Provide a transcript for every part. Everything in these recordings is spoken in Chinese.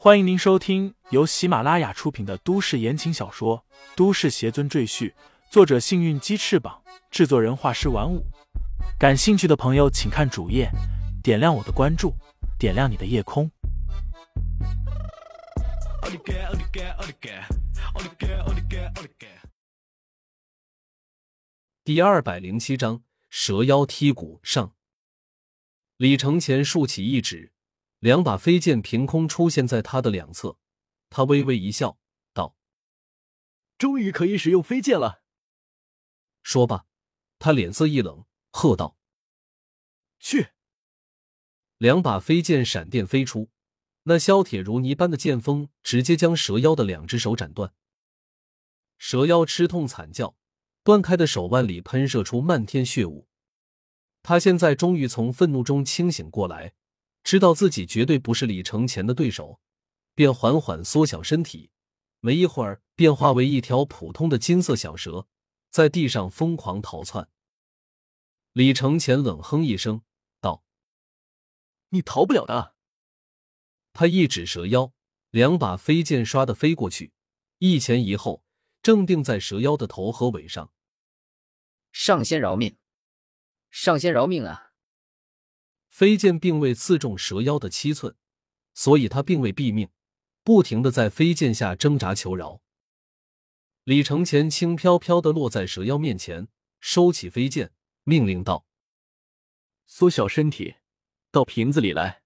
欢迎您收听由喜马拉雅出品的都市言情小说《都市邪尊赘婿》，作者：幸运鸡翅膀，制作人：画师玩五。感兴趣的朋友，请看主页，点亮我的关注，点亮你的夜空。第二百零七章蛇妖踢骨上。李承前竖起一指。两把飞剑凭空出现在他的两侧，他微微一笑，道：“终于可以使用飞剑了。”说罢，他脸色一冷，喝道：“去！”两把飞剑闪电飞出，那削铁如泥般的剑锋直接将蛇妖的两只手斩断。蛇妖吃痛惨叫，断开的手腕里喷射出漫天血雾。他现在终于从愤怒中清醒过来。知道自己绝对不是李承前的对手，便缓缓缩小身体，没一会儿便化为一条普通的金色小蛇，在地上疯狂逃窜。李承前冷哼一声，道：“你逃不了的。”他一指蛇妖，两把飞剑唰的飞过去，一前一后，正定在蛇妖的头和尾上。上仙饶命！上仙饶命啊！飞剑并未刺中蛇妖的七寸，所以他并未毙命，不停的在飞剑下挣扎求饶。李承前轻飘飘的落在蛇妖面前，收起飞剑，命令道：“缩小身体，到瓶子里来。”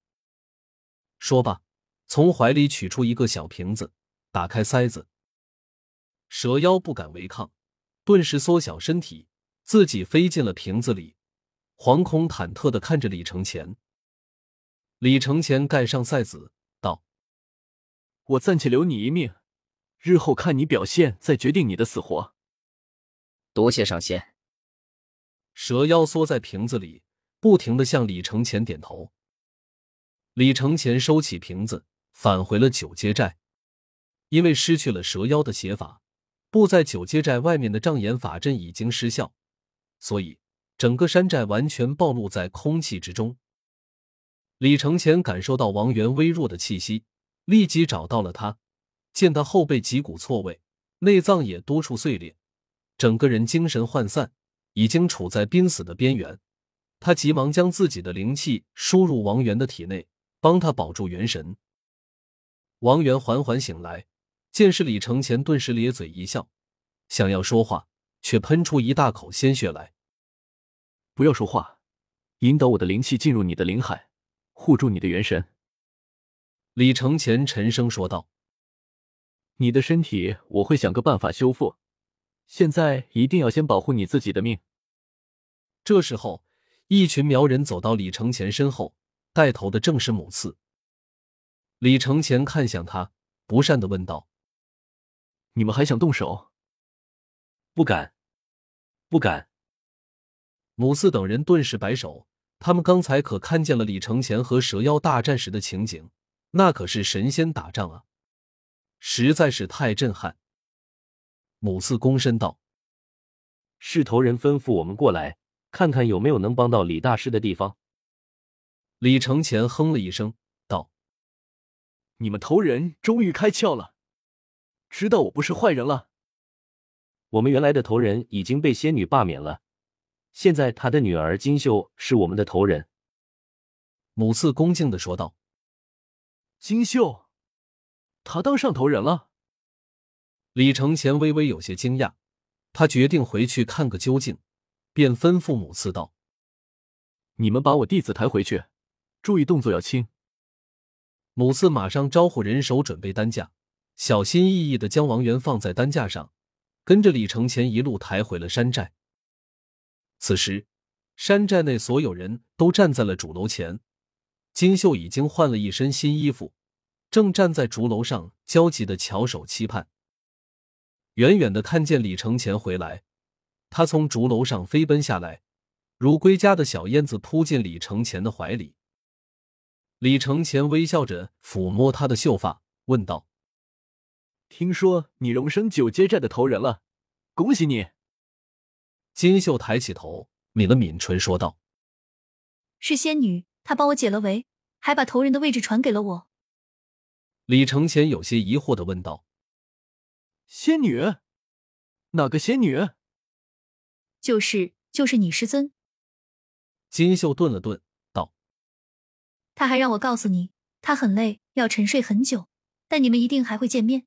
说罢，从怀里取出一个小瓶子，打开塞子。蛇妖不敢违抗，顿时缩小身体，自己飞进了瓶子里。惶恐忐忑的看着李承前，李承前盖上塞子，道：“我暂且留你一命，日后看你表现，再决定你的死活。”多谢上仙。蛇妖缩在瓶子里，不停的向李承前点头。李承前收起瓶子，返回了九阶寨，因为失去了蛇妖的邪法，布在九阶寨外面的障眼法阵已经失效，所以。整个山寨完全暴露在空气之中。李承前感受到王源微弱的气息，立即找到了他。见他后背脊骨错位，内脏也多处碎裂，整个人精神涣散，已经处在濒死的边缘。他急忙将自己的灵气输入王源的体内，帮他保住元神。王源缓缓醒来，见是李承前，顿时咧嘴一笑，想要说话，却喷出一大口鲜血来。不要说话，引导我的灵气进入你的灵海，护住你的元神。”李承前沉声说道。“你的身体我会想个办法修复，现在一定要先保护你自己的命。”这时候，一群苗人走到李承前身后，带头的正是母次。李承前看向他，不善的问道：“你们还想动手？”“不敢，不敢。”母四等人顿时摆手，他们刚才可看见了李承前和蛇妖大战时的情景，那可是神仙打仗啊，实在是太震撼。母四躬身道：“是头人吩咐我们过来，看看有没有能帮到李大师的地方。”李承前哼了一声，道：“你们头人终于开窍了，知道我不是坏人了。我们原来的头人已经被仙女罢免了。”现在他的女儿金秀是我们的头人。”母次恭敬的说道。“金秀，他当上头人了？”李承前微微有些惊讶，他决定回去看个究竟，便吩咐母次道：“你们把我弟子抬回去，注意动作要轻。”母次马上招呼人手准备担架，小心翼翼的将王源放在担架上，跟着李承前一路抬回了山寨。此时，山寨内所有人都站在了主楼前。金秀已经换了一身新衣服，正站在竹楼上焦急的翘首期盼。远远的看见李承前回来，他从竹楼上飞奔下来，如归家的小燕子扑进李承前的怀里。李承前微笑着抚摸他的秀发，问道：“听说你荣升九阶寨的头人了，恭喜你！”金秀抬起头，抿了抿唇，说道：“是仙女，她帮我解了围，还把头人的位置传给了我。”李承前有些疑惑的问道：“仙女？哪个仙女？”“就是就是你师尊。”金秀顿了顿，道：“他还让我告诉你，他很累，要沉睡很久，但你们一定还会见面。”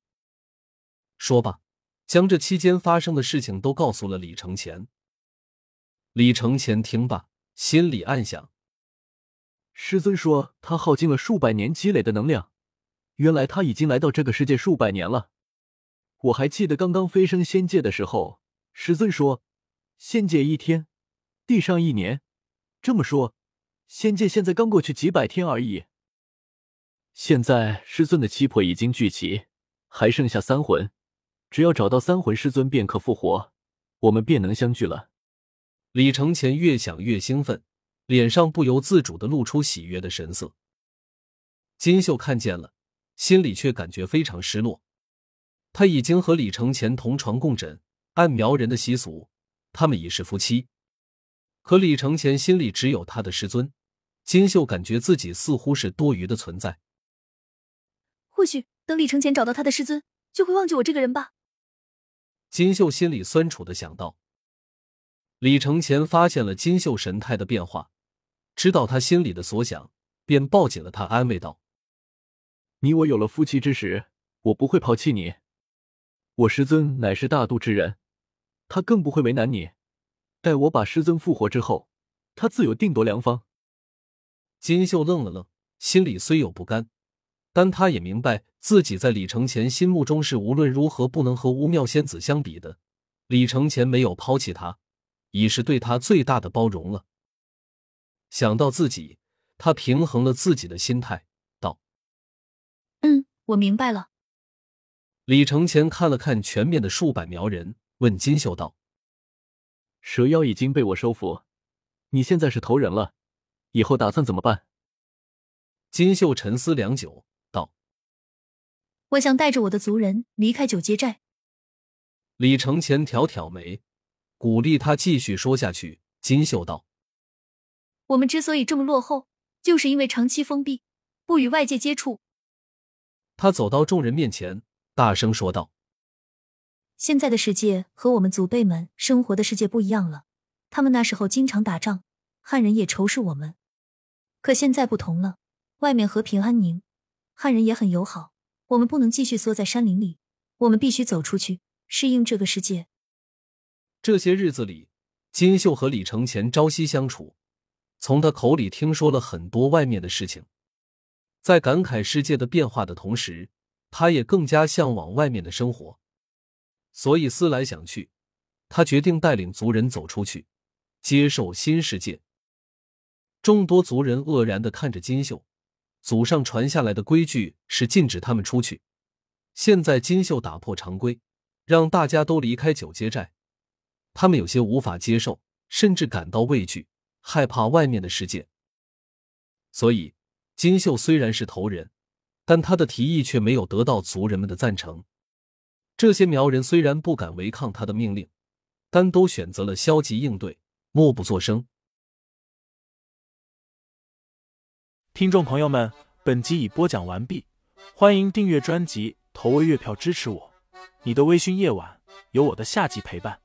说罢，将这期间发生的事情都告诉了李承前。李承前听罢，心里暗想：师尊说他耗尽了数百年积累的能量，原来他已经来到这个世界数百年了。我还记得刚刚飞升仙界的时候，师尊说仙界一天，地上一年。这么说，仙界现在刚过去几百天而已。现在师尊的七魄已经聚齐，还剩下三魂，只要找到三魂，师尊便可复活，我们便能相聚了。李承前越想越兴奋，脸上不由自主的露出喜悦的神色。金秀看见了，心里却感觉非常失落。他已经和李承前同床共枕，按苗人的习俗，他们已是夫妻。可李承前心里只有他的师尊，金秀感觉自己似乎是多余的存在。或许等李承前找到他的师尊，就会忘记我这个人吧。金秀心里酸楚的想到。李承前发现了金秀神态的变化，知道他心里的所想，便抱紧了他，安慰道：“你我有了夫妻之时，我不会抛弃你。我师尊乃是大度之人，他更不会为难你。待我把师尊复活之后，他自有定夺良方。”金秀愣了愣，心里虽有不甘，但他也明白自己在李承前心目中是无论如何不能和巫妙仙子相比的。李承前没有抛弃他。已是对他最大的包容了。想到自己，他平衡了自己的心态，道：“嗯，我明白了。”李承前看了看全面的数百苗人，问金秀道：“蛇妖已经被我收服，你现在是头人了，以后打算怎么办？”金秀沉思良久，道：“我想带着我的族人离开九街寨。”李承前挑挑眉。鼓励他继续说下去。金秀道：“我们之所以这么落后，就是因为长期封闭，不与外界接触。”他走到众人面前，大声说道：“现在的世界和我们祖辈们生活的世界不一样了。他们那时候经常打仗，汉人也仇视我们。可现在不同了，外面和平安宁，汉人也很友好。我们不能继续缩在山林里，我们必须走出去，适应这个世界。”这些日子里，金秀和李承前朝夕相处，从他口里听说了很多外面的事情，在感慨世界的变化的同时，他也更加向往外面的生活。所以思来想去，他决定带领族人走出去，接受新世界。众多族人愕然的看着金秀，祖上传下来的规矩是禁止他们出去，现在金秀打破常规，让大家都离开九街寨。他们有些无法接受，甚至感到畏惧，害怕外面的世界。所以，金秀虽然是头人，但他的提议却没有得到族人们的赞成。这些苗人虽然不敢违抗他的命令，但都选择了消极应对，默不作声。听众朋友们，本集已播讲完毕，欢迎订阅专辑，投喂月票支持我。你的微醺夜晚，有我的下集陪伴。